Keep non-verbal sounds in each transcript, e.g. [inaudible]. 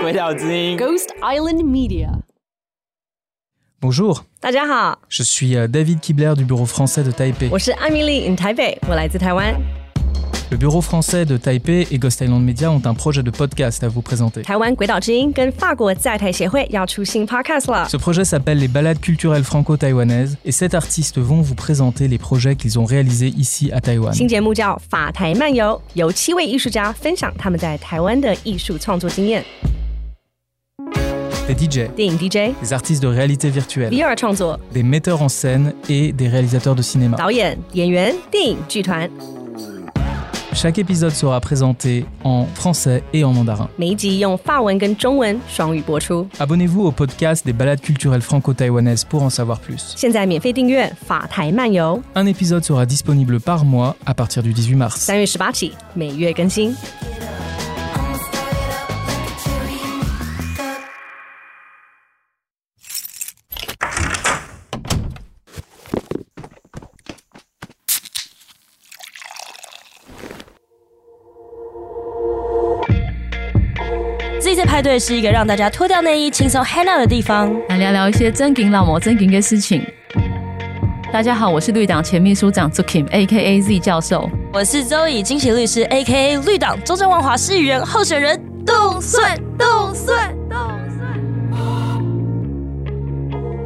鬼岛之音，Ghost Island Media。Bonjour，大家好，Je suis David Kibler du Bureau français de Taipei。我是 Emily in Taipei，我来自台湾。Le Bureau français de Taipei et Ghost Island Media ont un projet de podcast à vous présenter。台湾鬼岛之音跟法国在台协会要出新 podcast 了。Ce projet s'appelle les Balades culturelles franco-taïwanaises et sept artistes vont vous présenter les projets qu'ils ont réalisés ici à Taïwan。新节目叫法台漫游，由七位艺术家分享他们在台湾的艺术创作经验。des DJ, 电影 DJ, des artistes de réalité virtuelle, VR 创作, des metteurs en scène et des réalisateurs de cinéma. 导演、演员、电影剧团. Chaque épisode sera présenté en français et en mandarin. 每一集用法文跟中文双语播出. Abonnez-vous au podcast des balades culturelles franco-taïwanaises pour en savoir plus. 现在免费订阅法台漫游. Un épisode sera disponible par mois à partir du 18 mars. 派对是一个让大家脱掉内衣、轻松 hang out 的地方，来聊聊一些真金老魔、真金的事情。大家好，我是绿党前秘书长 Zukim，A.K.A. Z 教授。我是周以金喜律师，A.K.A. 绿党中正万华市议员候选人动算动算动算。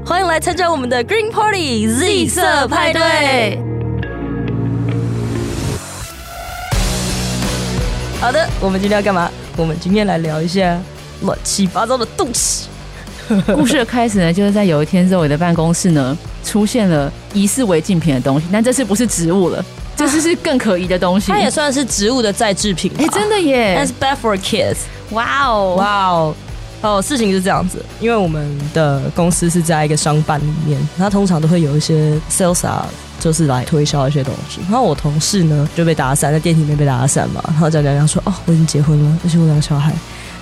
欢迎来参加我们的 Green Party Z 色派对。好的，我们今天要干嘛？我们今天来聊一下。乱七八糟的东西。[laughs] 故事的开始呢，就是在有一天，Zoe 的办公室呢出现了疑似违禁品的东西，但这次不是植物了，这次是更可疑的东西。它也算是植物的再制品。哎，真的耶！That's bad for kids。哇哦，哇哦，哦，事情是这样子，因为我们的公司是在一个商办里面，它通常都会有一些 sales 啊，就是来推销一些东西。然后我同事呢就被打散，在电梯里面被打散嘛，然后讲讲讲说，哦，我已经结婚了，而且我两个小孩。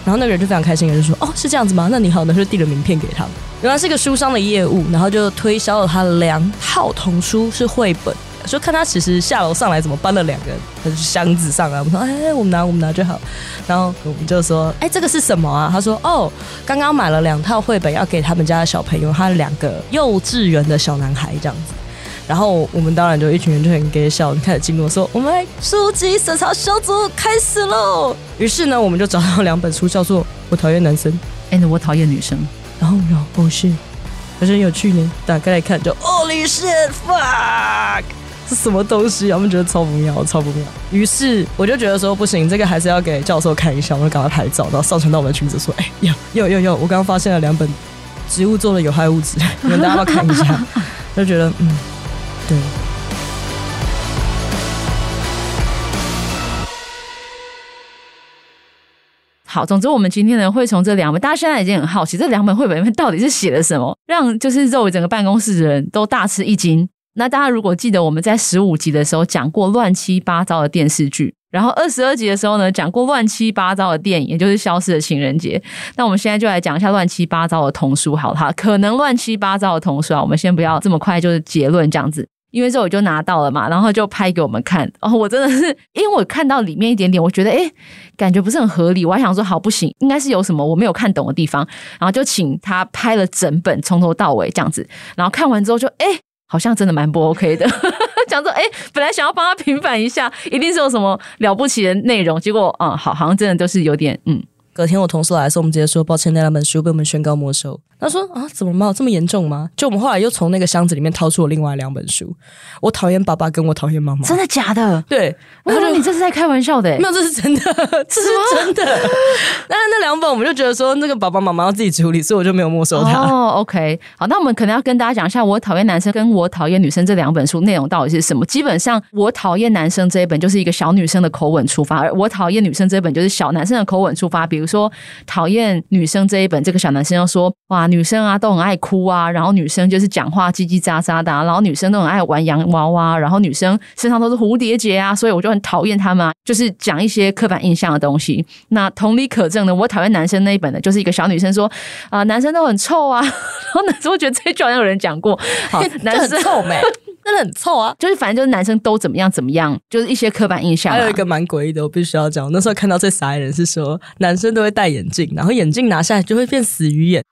然后那个人就非常开心，就说：“哦，是这样子吗？那你好。”那就递了名片给他。原来是一个书商的业务，然后就推销了他两套童书，是绘本。说看他其实下楼上来怎么搬了两个箱子上来。我们说：“哎，我们拿，我们拿就好。”然后我们就说：“哎，这个是什么啊？”他说：“哦，刚刚买了两套绘本要给他们家的小朋友，他两个幼稚园的小男孩这样子。”然后我们当然就一群人就很给笑，开始进入说：“我们来书籍审查小组开始喽！”于是呢，我们就找到两本书，叫做《我讨厌男生》and 我讨厌女生。然后，然后哦是，还是很有趣呢。打开来看就，就 Holy shit fuck，是什么东西？我们觉得超不妙，超不妙。于是我就觉得说不行，这个还是要给教授看一下。我们就赶快拍照，然后上传到我们的群组说：“哎，有有有有，我刚刚发现了两本植物做的有害物质，[laughs] 你们大家要看一下。”就觉得嗯。好，总之我们今天呢会从这两本，大家现在已经很好奇，这两本绘本里面到底是写了什么，让就是肉整个办公室的人都大吃一惊。那大家如果记得我们在十五集的时候讲过乱七八糟的电视剧。然后二十二集的时候呢，讲过乱七八糟的电影，也就是《消失的情人节》。那我们现在就来讲一下乱七八糟的童书，好了哈，可能乱七八糟的童书啊，我们先不要这么快就是结论这样子，因为这我就拿到了嘛，然后就拍给我们看。哦，我真的是 [laughs] 因为我看到里面一点点，我觉得诶，感觉不是很合理，我还想说好不行，应该是有什么我没有看懂的地方，然后就请他拍了整本从头到尾这样子，然后看完之后就诶。好像真的蛮不 OK 的，[laughs] 讲说哎，本来想要帮他平反一下，一定是有什么了不起的内容，结果嗯，好，好像真的都是有点嗯。隔天我同事来的时候，我们直接说抱歉，那两本书被我们宣告没收。他说啊，怎么嘛，这么严重吗？就我们后来又从那个箱子里面掏出了另外两本书。我讨厌爸爸，跟我讨厌妈妈。真的假的？对。我觉得你这是在开玩笑的。没有，这是真的，[laughs] 这是真的。但是那两本我们就觉得说，那个爸爸妈妈要自己处理，所以我就没有没收它。哦，OK。好，那我们可能要跟大家讲一下，我讨厌男生跟我讨厌女生这两本书内容到底是什么。基本上，我讨厌男生这一本就是一个小女生的口吻出发，而我讨厌女生这一本就是小男生的口吻出发。比如说，讨厌女生这一本，这个小男生要说哇，女生啊都很爱。哭啊，然后女生就是讲话叽叽喳喳的，啊，然后女生都很爱玩洋娃娃，然后女生身上都是蝴蝶结啊，所以我就很讨厌他们，啊，就是讲一些刻板印象的东西。那同理可证的，我讨厌男生那一本的，就是一个小女生说啊，呃，男生都很臭啊，[laughs] 然后男生会觉得这句好像有人讲过，好，[laughs] 男生臭美。真的很臭啊！就是反正就是男生都怎么样怎么样，就是一些刻板印象。还有一个蛮诡异的，我必须要讲，那时候看到最傻的人是说，男生都会戴眼镜，然后眼镜拿下来就会变死鱼眼。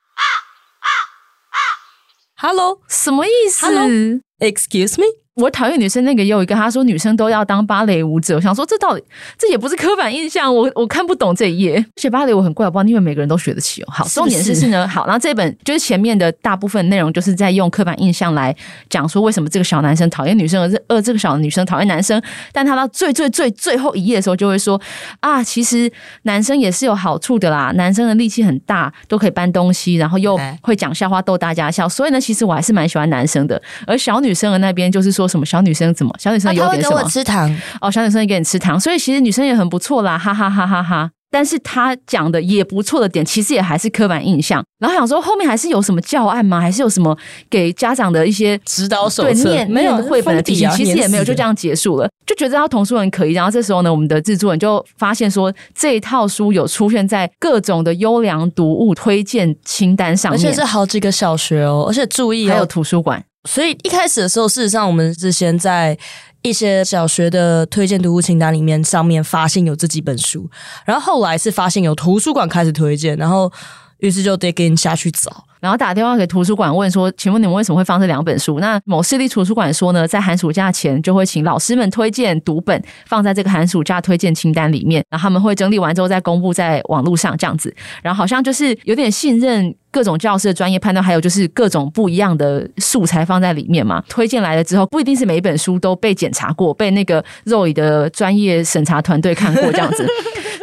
啊啊啊！Hello，什么意思？Hello，Excuse me。 我讨厌女生那个也有一个，他说女生都要当芭蕾舞者。我想说这到底这也不是刻板印象，我我看不懂这一页。学芭蕾舞很怪，我不知道，因为每个人都学得起哦。好，重点是是呢，好，然后这本就是前面的大部分内容，就是在用刻板印象来讲说为什么这个小男生讨厌女生，而这呃这个小女生讨厌男生。但他到最最最最后一页的时候，就会说啊，其实男生也是有好处的啦，男生的力气很大，都可以搬东西，然后又会讲笑话逗大家笑。所以呢，其实我还是蛮喜欢男生的。而小女生的那边就是说。什么小女生怎么？小女生有点什么？吃糖哦，小女生也给你吃糖，所以其实女生也很不错啦，哈哈哈哈哈。但是他讲的也不错的点，其实也还是刻板印象。然后想说后面还是有什么教案吗？还是有什么给家长的一些指导手册？对，念没有绘本的提醒，其实也没有，就这样结束了。就觉得这套童书很可疑。然后这时候呢，我们的制作人就发现说，这一套书有出现在各种的优良读物推荐清单上面，而且是好几个小学哦，而且注意、哦、还有图书馆。所以一开始的时候，事实上我们是先在一些小学的推荐读物清单里面上面发现有这几本书，然后后来是发现有图书馆开始推荐，然后于是就得跟下去找。然后打电话给图书馆问说：“请问你们为什么会放这两本书？”那某私立图书馆说呢，在寒暑假前就会请老师们推荐读本放在这个寒暑假推荐清单里面，然后他们会整理完之后再公布在网络上这样子。然后好像就是有点信任各种教师的专业判断，还有就是各种不一样的素材放在里面嘛。推荐来了之后，不一定是每一本书都被检查过，被那个肉里的专业审查团队看过这样子。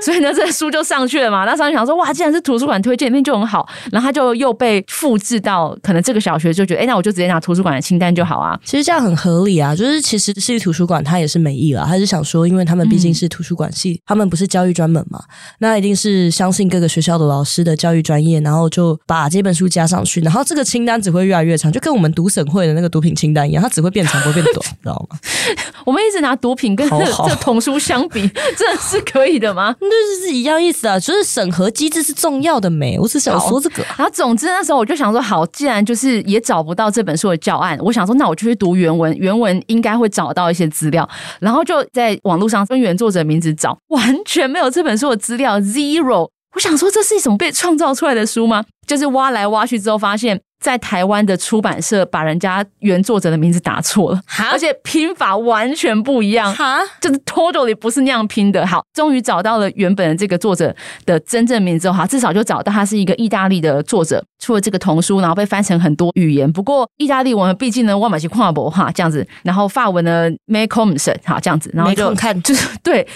所以呢，这书就上去了嘛。那上去想说，哇，既然是图书馆推荐，那就很好。然后他就又被复制到可能这个小学就觉得，哎，那我就直接拿图书馆的清单就好啊。其实这样很合理啊，就是其实市立图书馆他也是没意了，他是想说，因为他们毕竟是图书馆系，嗯、他们不是教育专门嘛，那一定是相信各个学校的老师的教育专业，然后就把这本书加上去，然后这个清单只会越来越长，就跟我们读审会的那个毒品清单一样，它只会变长不会变短，知道吗？[laughs] 我们一直拿毒品跟这这 [laughs] 童书相比，[laughs] 真的是可以的吗？那就是一样意思啊，就是审核机制是重要的没？我是想说这个。然后总之那时候我就想说，好，既然就是也找不到这本书的教案，我想说，那我就去读原文，原文应该会找到一些资料。然后就在网络上跟原作者名字找，完全没有这本书的资料，zero。我想说，这是一种被创造出来的书吗？就是挖来挖去之后，发现。在台湾的出版社把人家原作者的名字打错了，而且拼法完全不一样，就是 totally 不是那样拼的。好，终于找到了原本的这个作者的真正名字，哈，至少就找到他是一个意大利的作者，出了这个童书，然后被翻成很多语言。不过意大利文毕竟呢，万马西跨博哈这样子，然后法文呢 Macomson 哈这样子，然后就看 [laughs] 就是对，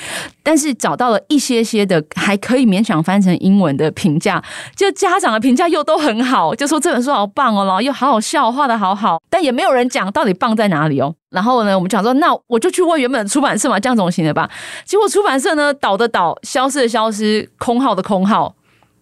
但是找到了一些些的还可以勉强翻成英文的评价，就家长的评价又都很好，就说这本书好棒哦，然后又好好笑，画的好好，但也没有人讲到底棒在哪里哦。然后呢，我们讲说，那我就去问原本的出版社嘛，这样总行了吧？结果出版社呢，倒的倒，消失的消失，空号的空号，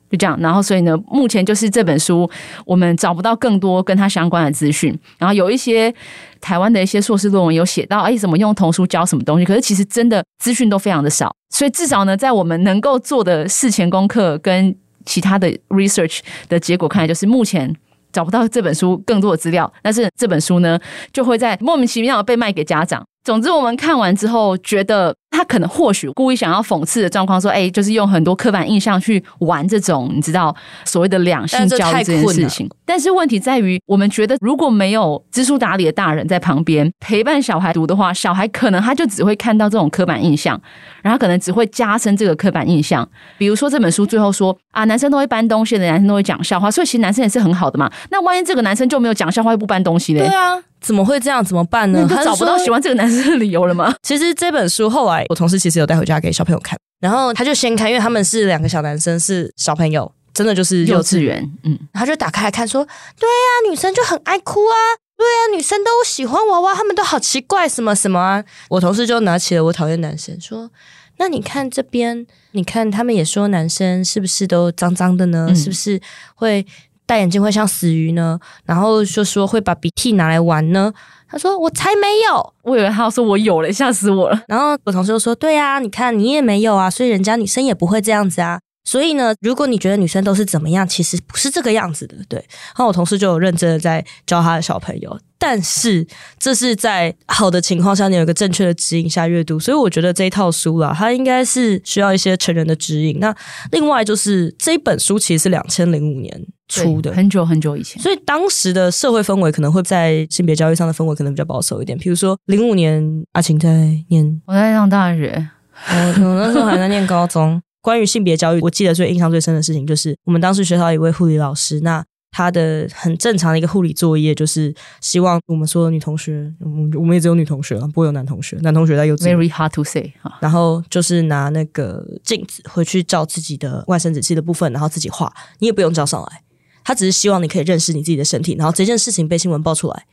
就这样。然后所以呢，目前就是这本书，我们找不到更多跟它相关的资讯。然后有一些台湾的一些硕士论文有写到，哎，怎么用童书教什么东西？可是其实真的资讯都非常的少。所以至少呢，在我们能够做的事前功课跟其他的 research 的结果看来，就是目前。找不到这本书更多的资料，但是这本书呢，就会在莫名其妙的被卖给家长。总之，我们看完之后觉得。他可能或许故意想要讽刺的状况，说：“哎，就是用很多刻板印象去玩这种，你知道所谓的两性教育这件事情。但”但是问题在于，我们觉得如果没有知书达理的大人在旁边陪伴小孩读的话，小孩可能他就只会看到这种刻板印象，然后可能只会加深这个刻板印象。比如说这本书最后说啊，男生都会搬东西的，男生都会讲笑话，所以其实男生也是很好的嘛。那万一这个男生就没有讲笑话，又不搬东西嘞？对啊，怎么会这样？怎么办呢？他找不到喜欢这个男生的理由了吗？[laughs] 其实这本书后来。我同事其实有带回家给小朋友看，然后他就先看，因为他们是两个小男生，是小朋友，真的就是幼稚园，嗯，他就打开来看，说：“对呀，女生就很爱哭啊，对呀，女生都喜欢娃娃，他们都好奇怪，什么什么啊。”我同事就拿起了我讨厌男生，说：“那你看这边，你看他们也说男生是不是都脏脏的呢？嗯、是不是会戴眼镜会像死鱼呢？然后就说会把鼻涕拿来玩呢？”他说：“我才没有，我以为他要说我有了，吓死我了。”然后我同事就说：“对啊，你看你也没有啊，所以人家女生也不会这样子啊。”所以呢，如果你觉得女生都是怎么样，其实不是这个样子的。对，然后我同事就有认真的在教他的小朋友，但是这是在好的情况下，你有一个正确的指引下阅读。所以我觉得这一套书啦，它应该是需要一些成人的指引。那另外就是这一本书其实是两千零五年出的，很久很久以前，所以当时的社会氛围可能会在性别教育上的氛围可能比较保守一点。比如说零五年，阿晴在念，我在上大学。我、哦、那时候还在念高中。关于性别教育，我记得最印象最深的事情，就是我们当时学校一位护理老师，那他的很正常的一个护理作业，就是希望我们所有女同学，我们我们也只有女同学啊，不会有男同学，男同学在幼稚园。Very hard to say。然后就是拿那个镜子回去照自己的外生殖器的部分，然后自己画。你也不用照上来，他只是希望你可以认识你自己的身体。然后这件事情被新闻爆出来，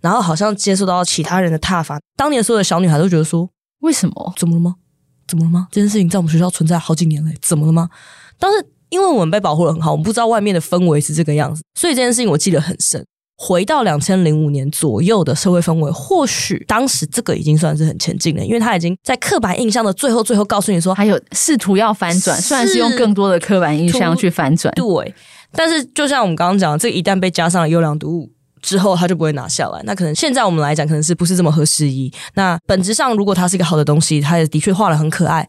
然后好像接受到其他人的挞伐。当年所有的小女孩都觉得说：为什么？怎么了吗？怎么了吗？这件事情在我们学校存在好几年了，怎么了吗？但是因为我们被保护的很好，我们不知道外面的氛围是这个样子，所以这件事情我记得很深。回到两千零五年左右的社会氛围，或许当时这个已经算是很前进了，因为他已经在刻板印象的最后最后告诉你说，还有试图要翻转，虽然是用更多的刻板印象去翻转，对。但是就像我们刚刚讲的，这个一旦被加上了优良读物。之后他就不会拿下来，那可能现在我们来讲，可能是不是这么合时宜？那本质上，如果它是一个好的东西，它也的确画得很可爱，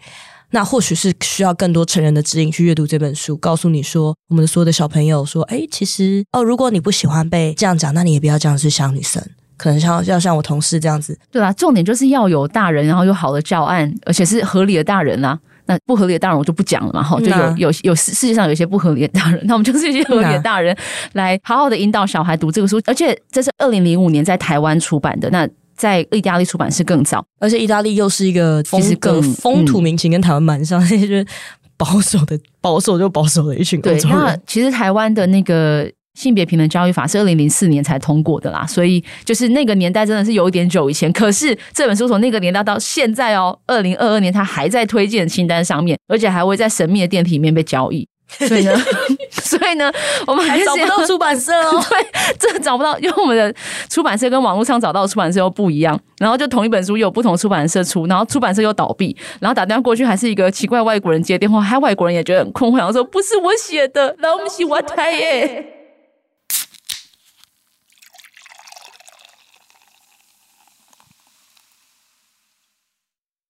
那或许是需要更多成人的指引去阅读这本书，告诉你说，我们的所有的小朋友说，哎，其实哦，如果你不喜欢被这样讲，那你也不要这样去想女生，可能像要像我同事这样子，对啊，重点就是要有大人，然后有好的教案，而且是合理的大人啦、啊。那不合理的大人我就不讲了嘛，哈，就有有有世世界上有一些不合理的大人，[laughs] 那我们就是一些合理的大人来好好的引导小孩读这个书，而且这是二零零五年在台湾出版的，那在意大利出版是更早，而且意大利又是一个风其实更风土民情跟台湾蛮像，那 [laughs] 些保守的保守就保守的一群欧洲人。那其实台湾的那个。性别平等教育法是二零零四年才通过的啦，所以就是那个年代真的是有一点久以前。可是这本书从那个年代到现在哦，二零二二年它还在推荐清单上面，而且还会在神秘的电梯里面被交易。所以呢，[laughs] 所以呢，我们还，是还找不到出版社哦。[laughs] 对，这找不到，因为我们的出版社跟网络上找到的出版社又不一样。然后就同一本书又有不同出版社出，然后出版社又倒闭，然后打电话过去还是一个奇怪外国人接电话，还外国人也觉得很困惑，然后说不是我写的，然后我们写我台耶。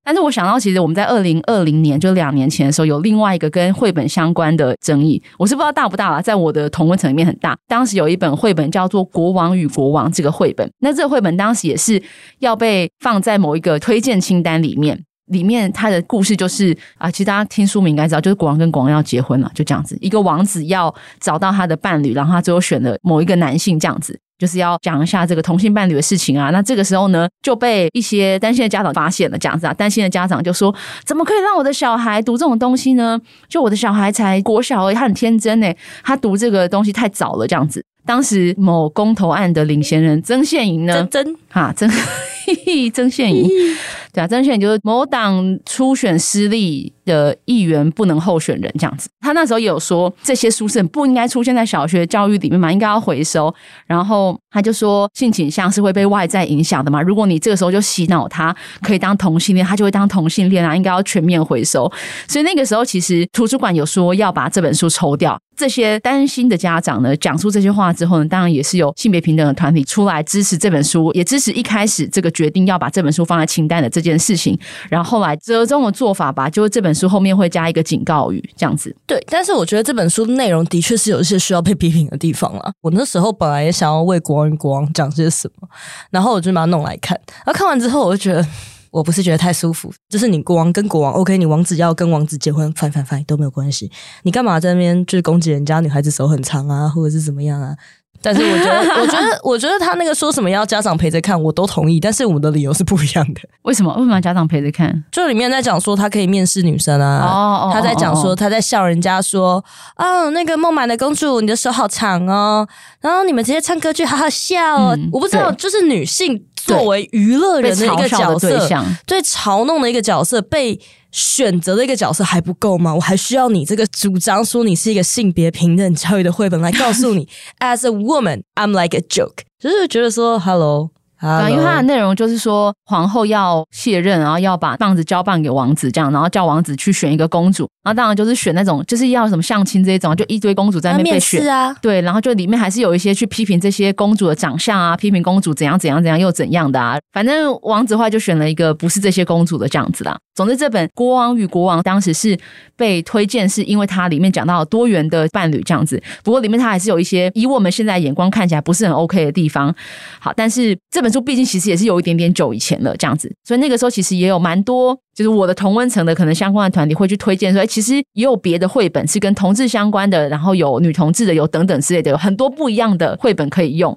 但是我想到，其实我们在二零二零年，就两年前的时候，有另外一个跟绘本相关的争议。我是不知道大不大啦，在我的同温层里面很大。当时有一本绘本叫做《国王与国王》这个绘本，那这个绘本当时也是要被放在某一个推荐清单里面。里面它的故事就是啊，其实大家听书名应该知道，就是国王跟国王要结婚了，就这样子。一个王子要找到他的伴侣，然后他最后选了某一个男性，这样子。就是要讲一下这个同性伴侣的事情啊，那这个时候呢，就被一些担心的家长发现了，这样子啊，担心的家长就说：怎么可以让我的小孩读这种东西呢？就我的小孩才国小而，他很天真诶，他读这个东西太早了，这样子。当时某公投案的领先人曾宪莹呢，曾哈曾曾宪颖，对啊，曾宪颖就是某党初选失利的议员不能候选人这样子。他那时候也有说，这些书是不应该出现在小学教育里面嘛，应该要回收。然后他就说，性倾向是会被外在影响的嘛，如果你这个时候就洗脑他可以当同性恋，他就会当同性恋啊，应该要全面回收。所以那个时候其实图书馆有说要把这本书抽掉。这些担心的家长呢，讲出这些话之后呢，当然也是有性别平等的团体出来支持这本书，也支是一开始这个决定要把这本书放在清单的这件事情。然后后来折中的做法吧，就是这本书后面会加一个警告语，这样子。对，但是我觉得这本书内容的确是有一些需要被批评的地方啊。我那时候本来也想要为国王与国王讲些什么，然后我就把它弄来看，然后看完之后我就觉得。我不是觉得太舒服，就是你国王跟国王，OK，你王子要跟王子结婚，反反反都没有关系。你干嘛在那边就是攻击人家女孩子手很长啊，或者是怎么样啊？但是我觉得，[laughs] 我觉得，我觉得他那个说什么要家长陪着看，我都同意。但是我们的理由是不一样的。为什么？为什么要家长陪着看？就里面在讲说他可以面试女生啊，哦，他在讲说他在笑人家说，哦，那个孟买的公主，你的手好长哦，然后你们这些唱歌剧好好笑哦。嗯，我不知道，就是女性。作为娱乐人的一个角色，对嘲弄的一个角色，被选择的一个角色还不够吗？我还需要你这个主张说你是一个性别平等教育的绘本来告诉你，[laughs] As a woman, I'm like a joke，就是觉得说，Hello。啊，因为它的内容就是说，皇后要卸任，然后要把棒子交棒给王子，这样，然后叫王子去选一个公主。然后当然就是选那种就是要什么相亲这一种，就一堆公主在那边被选啊。对，然后就里面还是有一些去批评这些公主的长相啊，批评公主怎样怎样怎样又怎样的啊。反正王子的话就选了一个不是这些公主的这样子啦。总之，这本《国王与国王》当时是被推荐，是因为它里面讲到多元的伴侣这样子。不过里面它还是有一些以我们现在眼光看起来不是很 OK 的地方。好，但是这本书毕竟其实也是有一点点久以前了这样子，所以那个时候其实也有蛮多，就是我的同温层的可能相关的团体会去推荐说，哎，其实也有别的绘本是跟同志相关的，然后有女同志的，有等等之类的，有很多不一样的绘本可以用。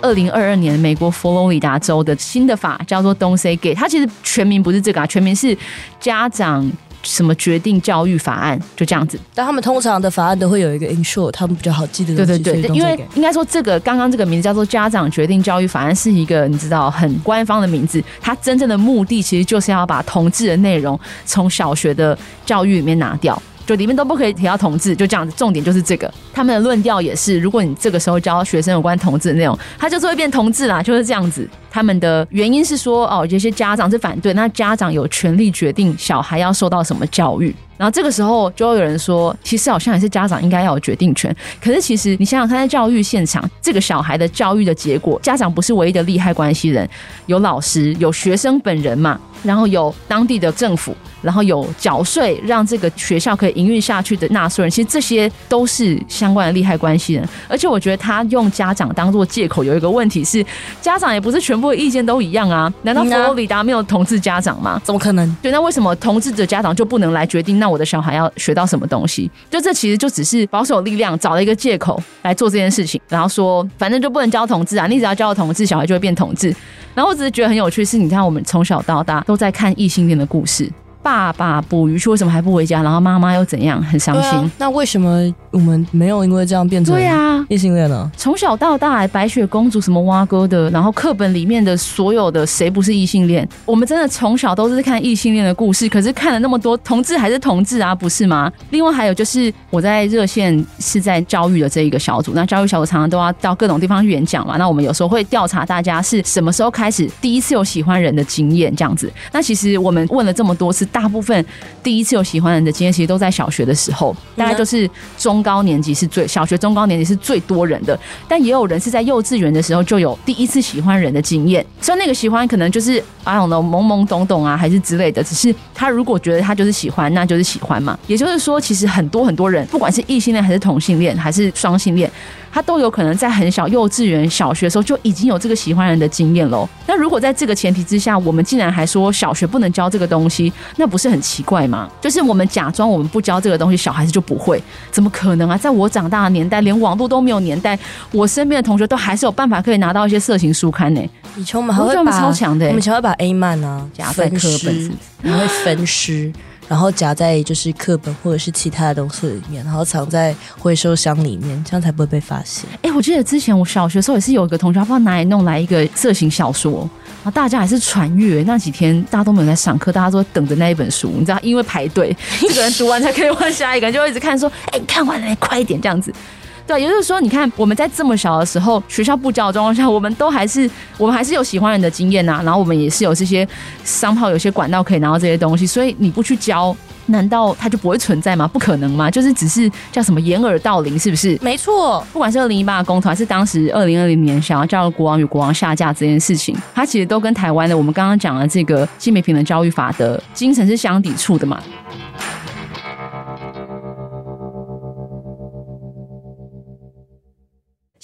二零二二年，美国佛罗里达州的新的法叫做 “Don't Say Gay”，它其实全名不是这个啊，全名是家长什么决定教育法案，就这样子。但他们通常的法案都会有一个 short，他们比较好记得。对对对，因为应该说这个刚刚这个名字叫做“家长决定教育法案”是一个你知道很官方的名字，它真正的目的其实就是要把同志的内容从小学的教育里面拿掉。就里面都不可以提到同志，就这样子。重点就是这个，他们的论调也是，如果你这个时候教学生有关同志的内容，他就是会变同志啦，就是这样子。他们的原因是说，哦，有些家长是反对，那家长有权利决定小孩要受到什么教育。然后这个时候就会有人说，其实好像也是家长应该要有决定权。可是其实你想想看，在教育现场，这个小孩的教育的结果，家长不是唯一的利害关系人，有老师，有学生本人嘛，然后有当地的政府。然后有缴税让这个学校可以营运下去的纳税人，其实这些都是相关的利害关系人。而且我觉得他用家长当做借口，有一个问题是，家长也不是全部的意见都一样啊。难道佛罗里达没有同志家长吗？怎么可能？对，那为什么同志的家长就不能来决定？那我的小孩要学到什么东西？就这其实就只是保守力量找了一个借口来做这件事情，然后说反正就不能教同志啊，你只要教同志，小孩就会变同志。然后我只是觉得很有趣，是你看我们从小到大都在看异性恋的故事。爸爸捕鱼去，为什么还不回家？然后妈妈又怎样？很伤心。啊，那为什么我们没有因为这样变成对啊异性恋呢？从小到大，白雪公主什么蛙哥的，然后课本里面的所有的谁不是异性恋？我们真的从小都是看异性恋的故事，可是看了那么多同志还是同志啊，不是吗？另外还有就是我在热线是在教育的这一个小组，那教育小组常常都要到各种地方去演讲嘛。那我们有时候会调查大家是什么时候开始第一次有喜欢人的经验这样子。那其实我们问了这么多次。大部分第一次有喜欢人的经验，其实都在小学的时候，大概就是中高年级是最小学中高年级是最多人的，但也有人是在幼稚园的时候就有第一次喜欢人的经验，所以那个喜欢可能就是啊，懂懵懵懂懂啊，还是之类的。只是他如果觉得他就是喜欢，那就是喜欢嘛。也就是说，其实很多很多人，不管是异性恋还是同性恋还是双性恋，他都有可能在很小幼稚园、小学的时候就已经有这个喜欢人的经验喽。那如果在这个前提之下，我们竟然还说小学不能教这个东西，那不是很奇怪吗？就是我们假装我们不教这个东西，小孩子就不会？怎么可能啊？在我长大的年代，连网络都没有年代，我身边的同学都还是有办法可以拿到一些色情书刊呢。以前我们还会把超强的，我们以前会把 A 漫啊夹在课本，然后会分尸。然后夹在就是课本或者是其他的东西里面，然后藏在回收箱里面，这样才不会被发现。哎，我记得之前我小学的时候也是有一个同学，不知道哪里弄来一个色情小说，啊大家还是传阅。那几天大家都没有在上课，大家都在等着那一本书，你知道，因为排队，一个人读完才可以换下一个，就会一直看说，哎，看完了，快一点这样子。对，也就是说，你看我们在这么小的时候，学校不教的状况下，我们都还是我们还是有喜欢人的经验呐、啊，然后我们也是有这些商号，有些管道可以拿到这些东西，所以你不去教，难道它就不会存在吗？不可能吗？就是只是叫什么掩耳盗铃，是不是？没错，不管是二零一八的公投，还是当时二零二零年想要叫国王与国王下架这件事情，它其实都跟台湾的我们刚刚讲的这个性别平等教育法的精神是相抵触的嘛。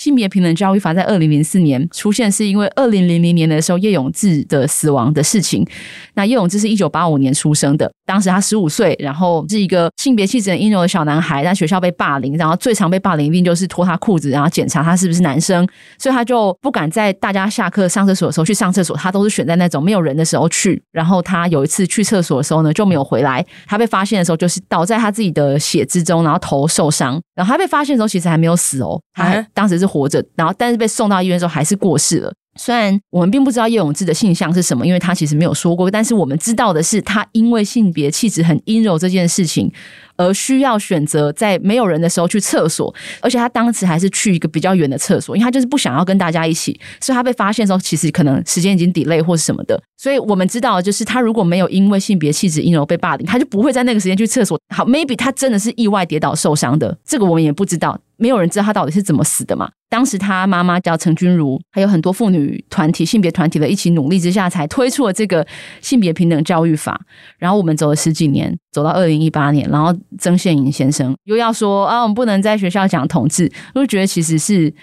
性别平等教育法在二零零四年出现，是因为二零零零年的时候叶永志的死亡的事情。那叶永志是一九八五年出生的，当时他十五岁，然后是一个性别气质很阴柔的小男孩，在学校被霸凌，然后最常被霸凌一定就是脱他裤子，然后检查他是不是男生，所以他就不敢在大家下课上厕所的时候去上厕所，他都是选在那种没有人的时候去。然后他有一次去厕所的时候呢，就没有回来，他被发现的时候就是倒在他自己的血之中，然后头受伤。然后他被发现的时候其实还没有死哦，他当时是。活着，然后但是被送到医院之后还是过世了。虽然我们并不知道叶永志的性向是什么，因为他其实没有说过，但是我们知道的是，他因为性别气质很阴柔这件事情，而需要选择在没有人的时候去厕所，而且他当时还是去一个比较远的厕所，因为他就是不想要跟大家一起，所以他被发现的时候，其实可能时间已经 delay 或是什么的。所以我们知道，就是他如果没有因为性别气质阴柔被霸凌，他就不会在那个时间去厕所。好，maybe 他真的是意外跌倒受伤的，这个我们也不知道。没有人知道他到底是怎么死的嘛？当时他妈妈叫陈君如，还有很多妇女团体、性别团体的一起努力之下，才推出了这个性别平等教育法。然后我们走了十几年，走到二零一八年，然后曾宪颖先生又要说啊，我们不能在学校讲同志，我就觉得其实是，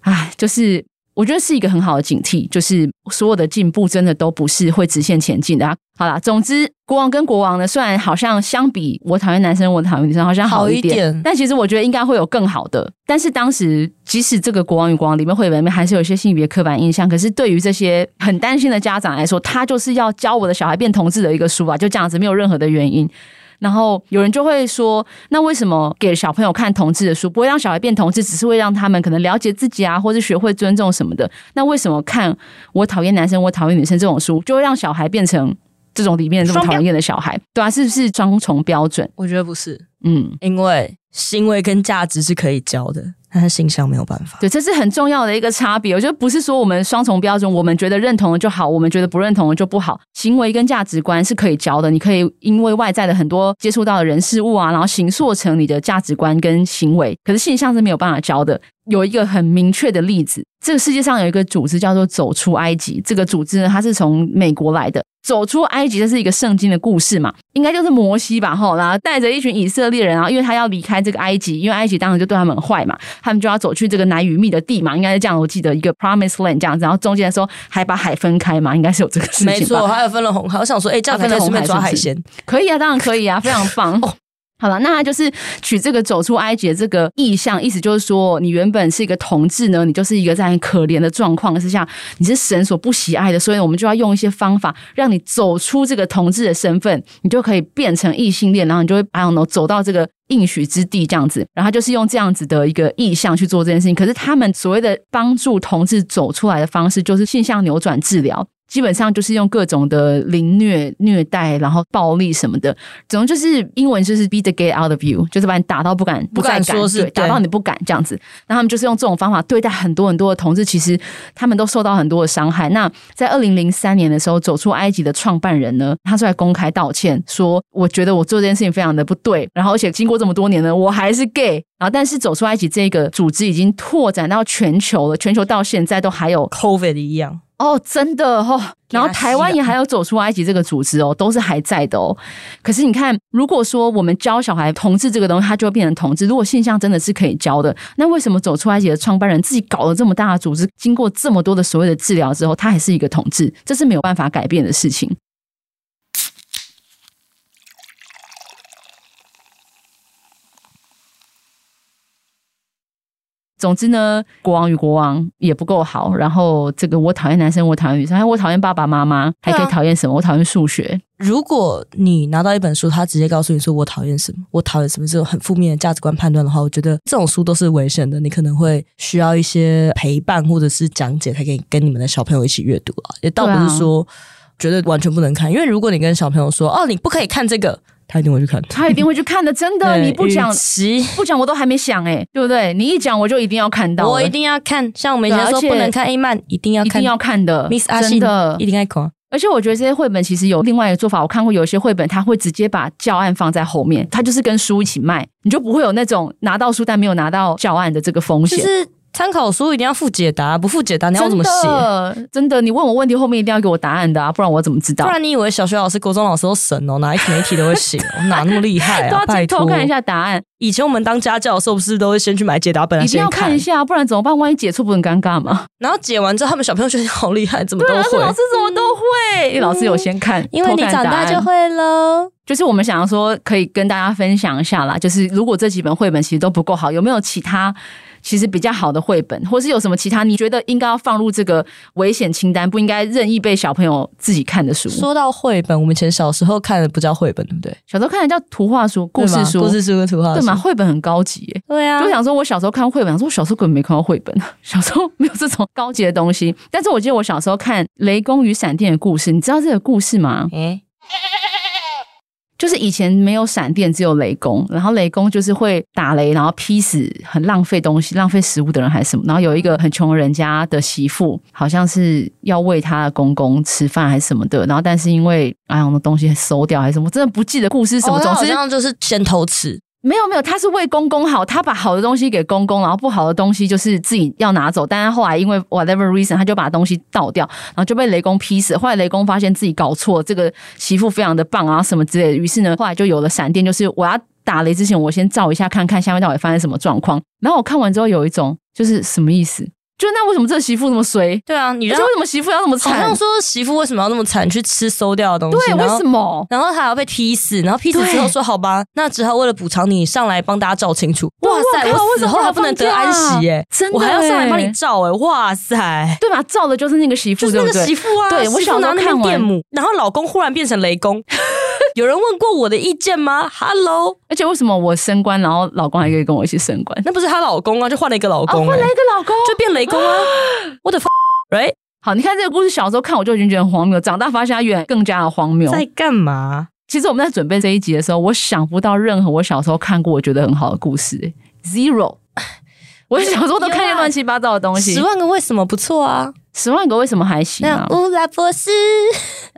唉，就是。我觉得是一个很好的警惕，就是所有的进步真的都不是会直线前进的啊。好啦，总之国王跟国王呢，虽然好像相比我讨厌男生，我讨厌女生好像好一点，但其实我觉得应该会有更好的。但是当时即使这个国王与国王里面绘本里面还是有一些性别刻板印象，可是对于这些很担心的家长来说，他就是要教我的小孩变同志的一个书啊，就这样子，没有任何的原因。然后有人就会说，那为什么给小朋友看同志的书，不会让小孩变同志，只是会让他们可能了解自己啊，或者学会尊重什么的？那为什么看我讨厌男生，我讨厌女生这种书，就会让小孩变成这种里面这么讨厌的小孩？对啊，是不是双重标准？我觉得不是，嗯，因为行为跟价值是可以教的。但是形象没有办法，对，这是很重要的一个差别。我觉得不是说我们双重标准，我们觉得认同了就好，我们觉得不认同了就不好。行为跟价值观是可以教的，你可以因为外在的很多接触到的人事物啊，然后形塑成你的价值观跟行为。可是形象是没有办法教的。有一个很明确的例子，这个世界上有一个组织叫做“走出埃及”。这个组织呢，它是从美国来的。走出埃及，这是一个圣经的故事嘛？应该就是摩西吧？吼，然后带着一群以色列人，然后因为他要离开这个埃及，因为埃及当时就对他们很坏嘛，他们就要走去这个奶与密的地嘛，应该是这样。我记得一个 Promised Land 这样子，然后中间的时候还把海分开嘛，应该是有这个事情。没错，还有分了红海。我想说，哎，这样分了红海抓海鲜，可以啊，当然可以啊，非常棒。哦好了，那他就是取这个走出埃及的这个意象，意思就是说，你原本是一个同志呢，你就是一个在很可怜的状况之下，你是神所不喜爱的，所以我们就要用一些方法让你走出这个同志的身份，你就可以变成异性恋，然后你就会哎呦，走到这个应许之地这样子。然后他就是用这样子的一个意象去做这件事情。可是他们所谓的帮助同志走出来的方式，就是性向扭转治疗。基本上就是用各种的凌虐、虐待，然后暴力什么的，总之就是英文就是 beat the gay out of you，就是把你打到不敢、不敢说是打到你不敢这样子。那他们就是用这种方法对待很多很多的同志，其实他们都受到很多的伤害。那在二零零三年的时候，走出埃及的创办人呢，他出来公开道歉，说我觉得我做这件事情非常的不对，然后而且经过这么多年呢，我还是 gay。然后但是走出埃及这个组织已经拓展到全球了，全球到现在都还有 COVID 一样。哦，真的哦，然后台湾也还有走出埃及这个组织哦，都是还在的哦。可是你看，如果说我们教小孩同志这个东西，他就会变成同志。如果现象真的是可以教的，那为什么走出埃及的创办人自己搞了这么大的组织，经过这么多的所谓的治疗之后，他还是一个同志？这是没有办法改变的事情。总之呢，国王与国王也不够好。然后这个我讨厌男生，我讨厌女生，还我讨厌爸爸妈妈，还可以讨厌什么？我讨厌数学。如果你拿到一本书，他直接告诉你说我讨厌什么，我讨厌什么这种很负面的价值观判断的话，我觉得这种书都是危险的。你可能会需要一些陪伴或者是讲解，才可以跟你们的小朋友一起阅读啊。也倒不是说绝对完全不能看，因为如果你跟小朋友说哦，你不可以看这个。他一定会去看，他一定会去看的，真的。你不讲，不讲我都还没想哎，对不对？你一讲我就一定要看到，我一定要看。像我们以前说不能看 A 漫，一定要看，一定要看的。Miss 阿信的一定要看。而且我觉得这些绘本其实有另外一个做法，我看过有一些绘本，他会直接把教案放在后面，他就是跟书一起卖，你就不会有那种拿到书但没有拿到教案的这个风险。参考书一定要附解答，不附解答你要怎么写？真的，你问我问题后面一定要给我答案的啊，不然我怎么知道？不然你以为小学老师、国中老师都神哦，哪一题哪一题都会写，[laughs] 哪那么厉害啊？拜托，偷看一下答案。以前我们当家教的时候，不是都会先去买解答本来先看？一定要看一下，不然怎么办？万一解错，不很尴尬吗？然后解完之后，他们小朋友觉得好厉害，怎么都会？[laughs] 老师怎么都会？老师有先看，[laughs] 因为你长大就会喽。就是我们想要说，可以跟大家分享一下啦。就是如果这几本绘本其实都不够好，有没有其他？其实比较好的绘本，或是有什么其他你觉得应该要放入这个危险清单，不应该任意被小朋友自己看的书？说到绘本，我们以前小时候看的不叫绘本，对不对？小时候看的叫图画书、故事书、故事书跟图画书，对吗？绘本很高级耶。对啊，就想说我小时候看绘本，说我小时候根本没看到绘本，[laughs] 小时候没有这种高级的东西。但是我记得我小时候看《雷公与闪电的故事》，你知道这个故事吗？诶就是以前没有闪电，只有雷公，然后雷公就是会打雷，然后劈死很浪费东西、浪费食物的人还是什么。然后有一个很穷人家的媳妇，好像是要喂她的公公吃饭还是什么的，然后但是因为哎呀，我的东西收掉还是什么，我真的不记得故事是什么。总之，好像就是先偷吃。没有没有，他是为公公好，他把好的东西给公公，然后不好的东西就是自己要拿走。但是后来因为 whatever reason，他就把东西倒掉，然后就被雷公劈死。后来雷公发现自己搞错，这个媳妇非常的棒啊什么之类的，于是呢，后来就有了闪电，就是我要打雷之前，我先照一下看看下面到底发生什么状况。然后我看完之后有一种就是什么意思？就那为什么这个媳妇那么衰？对啊，你知道为什么媳妇要那么惨？好像说媳妇为什么要那么惨，去吃馊掉的东西？对，为什么？然后他还要被劈死，然后劈死之后说好吧，那只好为了补偿你上来帮大家照清楚。哇塞，我死后还不能得安息耶，真的，我还要上来帮你照哎，哇塞，对吧？照的就是那个媳妇，对不对？媳妇啊，对，我小时候看完，然后老公忽然变成雷公。[laughs] 有人问过我的意见吗？Hello，而且为什么我升官，然后老公还可以跟我一起升官？那不是她老公啊，就换了一个老公，换了一个老公就变雷公啊！我的 right？好，你看这个故事，小时候看我就已经觉得很荒谬，长大发现它远更加的荒谬。在干嘛？其实我们在准备这一集的时候，我想不到任何我小时候看过我觉得很好的故事，zero。我小时候都看见乱七八糟的东西。十万个为什么不错啊？十万个为什么还行啊？乌拉博士。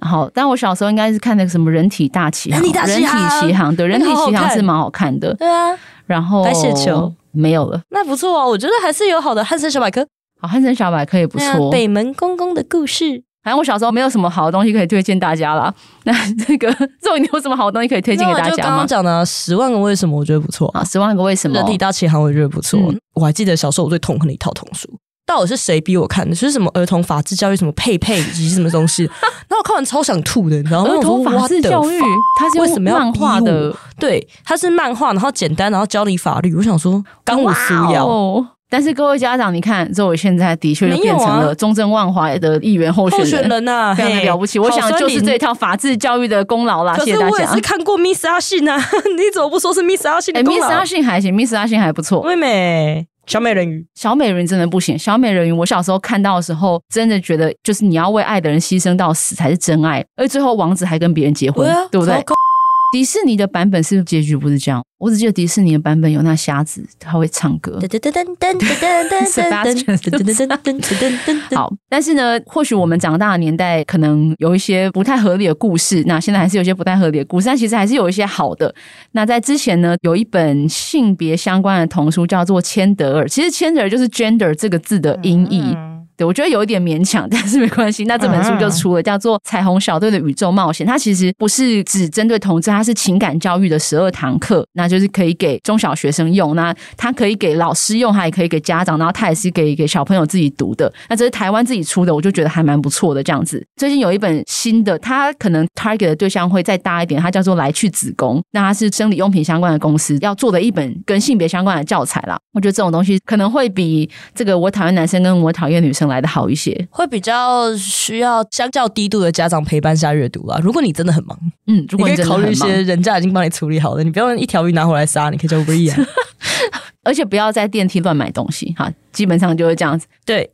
好，但我小时候应该是看那个什么人体大奇航，人体奇航，对，人体奇航是蛮好看的。对啊，然后白血球没有了，那不错哦。我觉得还是有好的汉森小百科。好，汉森小百科也不错。北门公公的故事。反正我小时候没有什么好的东西可以推荐大家啦。[laughs] 那这个肉，[laughs] 你有什么好的东西可以推荐给大家吗？刚刚讲的十万个为什么，我觉得不错啊。十万个为什么？人体大奇航，我觉得不错。嗯、我还记得小时候我最痛恨的一套童书，到底是谁逼我看的？就是什么儿童法治教育，什么佩佩以及什么东西。[laughs] 然后我看完超想吐的，你知道吗？儿童法治教育，它是为什么要漫画的？对，它是漫画，然后简单，然后教你法律。我想说，刚我需要。哦但是各位家长，你看，这我现在的确就变成了中正万华的议员候选人，候选人啊，非常的了不起。我想就是这套法治教育的功劳啦，谢谢大家。可是我也是看过 Miss 阿信啊，[laughs] 你怎么不说是 Miss 阿信的功劳？欸，Miss 阿信还行，Miss 阿信还不错。妹妹，小美人鱼，小美人鱼真的不行。小美人鱼，我小时候看到的时候，真的觉得就是你要为爱的人牺牲到死才是真爱，而最后王子还跟别人结婚，对不对？迪士尼的版本是结局不是这样？我只记得迪士尼的版本有那瞎子，他会唱歌。好，但是呢，或许我们长大的年代可能有一些不太合理的故事，那现在还是有一些不太合理的故事，但其实还是有一些好的。那在之前呢，有一本性别相关的童书叫做《千德尔》，其实“千德尔”就是 “gender” 这个字的音译。对，我觉得有一点勉强，[laughs] 但是没关系。那这本书就出了，叫做《彩虹小队的宇宙冒险》。它其实不是只针对同志，它是情感教育的十二堂课，那就是可以给中小学生用。那它可以给老师用，它也可以给家长，然后它也是给给小朋友自己读的。那这是台湾自己出的，我就觉得还蛮不错的这样子。最近有一本新的，它可能 target 的对象会再大一点，它叫做“来去子宫”。那它是生理用品相关的公司要做的一本跟性别相关的教材啦。我觉得这种东西可能会比这个“我讨厌男生”跟“我讨厌女生”来的好一些，会比较需要相较低度的家长陪伴下阅读啊。如果你真的很忙，嗯，如果你，你可以考虑一些人家已经帮你处理好了，你不要一条鱼拿回来杀，你可以叫 Uber Eats 啊。[laughs] 而且不要在电梯乱买东西，哈，基本上就是这样子。对。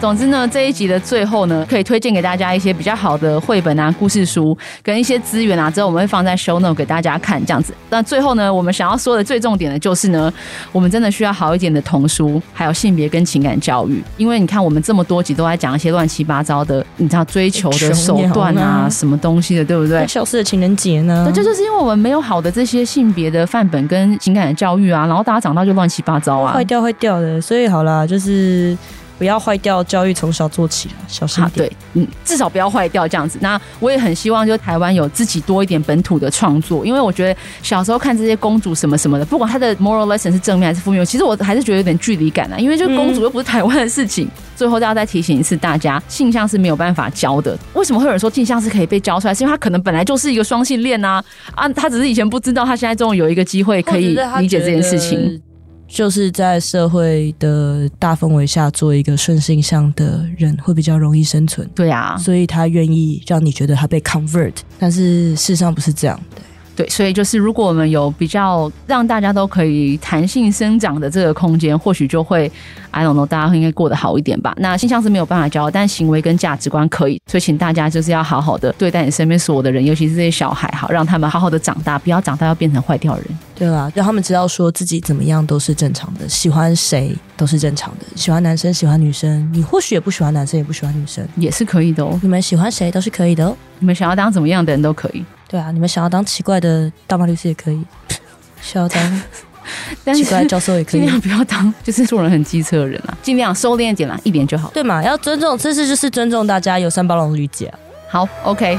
总之呢，这一集的最后呢，可以推荐给大家一些比较好的绘本啊、故事书跟一些资源啊，之后我们会放在 show note 给大家看，这样子。那最后呢，我们想要说的最重点的就是呢，我们真的需要好一点的童书，还有性别跟情感教育。因为你看，我们这么多集都在讲一些乱七八糟的，你知道追求的手段啊，[laughs] 什么东西的，对不对？消失的情人节呢？对，就是因为我们没有好的这些性别的范本跟情感的教育啊，然后大家长大就乱七八糟啊，坏掉坏掉的。所以好啦，就是。不要坏掉，教育从小做起，小心点。对，嗯，至少不要坏掉这样子。那我也很希望，就台湾有自己多一点本土的创作，因为我觉得小时候看这些公主什么什么的，不管她的 moral lesson 是正面还是负面，其实我还是觉得有点距离感啊。因为就公主又不是台湾的事情。嗯、最后，要再提醒一次大家，性向是没有办法教的。为什么会有人说性向是可以被教出来？是因为他可能本来就是一个双性恋啊啊！他只是以前不知道，他现在终于有一个机会可以理解这件事情。就是在社会的大氛围下做一个顺性向的人会比较容易生存。对啊，所以他愿意让你觉得他被 convert，但是事实上不是这样的。对，所以就是如果我们有比较让大家都可以弹性生长的这个空间，或许就会，I don't know，大家会应该过得好一点吧。那性向是没有办法教，但行为跟价值观可以。所以请大家就是要好好的对待你身边所有的人，尤其是这些小孩，好让他们好好的长大，不要长大要变成坏掉人。对吧？让他们知道说自己怎么样都是正常的，喜欢谁都是正常的，喜欢男生喜欢女生，你或许也不喜欢男生也不喜欢女生，也是可以的哦。你们喜欢谁都是可以的哦。你们想要当怎么样的人都可以。对啊，你们想要当奇怪的大马律师也可以，[laughs] 想要当奇怪的教授也可以，尽量不要当就是做人很机车的人啊，尽量收敛一点啦，一点就好。对嘛，要尊重，这次就是尊重大家，有三包容理解啊。好，OK。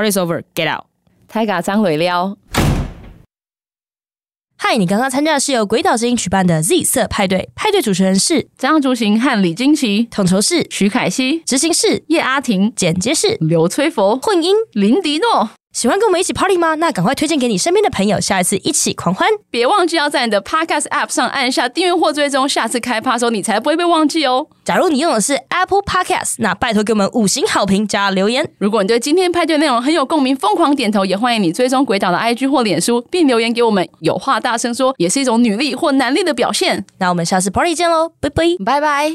Party's over, get out！太嘎张磊撩。嗨，你刚刚参加的是由鬼岛之音举办的 Z 色派对，派对主持人是张竹行和李金奇，统筹是徐凯熙，执行是叶阿婷，剪接是刘崔佛，混音林迪诺。喜欢跟我们一起 party 吗？那赶快推荐给你身边的朋友，下一次一起狂欢！别忘记要在你的 Podcast App 上按下订阅或追踪，下次开趴的时候你才不会被忘记哦。假如你用的是 Apple Podcast，那拜托给我们五星好评加留言。如果你对今天派对内容很有共鸣，疯狂点头，也欢迎你追踪鬼岛的 IG 或脸书，并留言给我们。有话大声说，也是一种女力或男力的表现。那我们下次 party 见喽，拜拜，拜拜。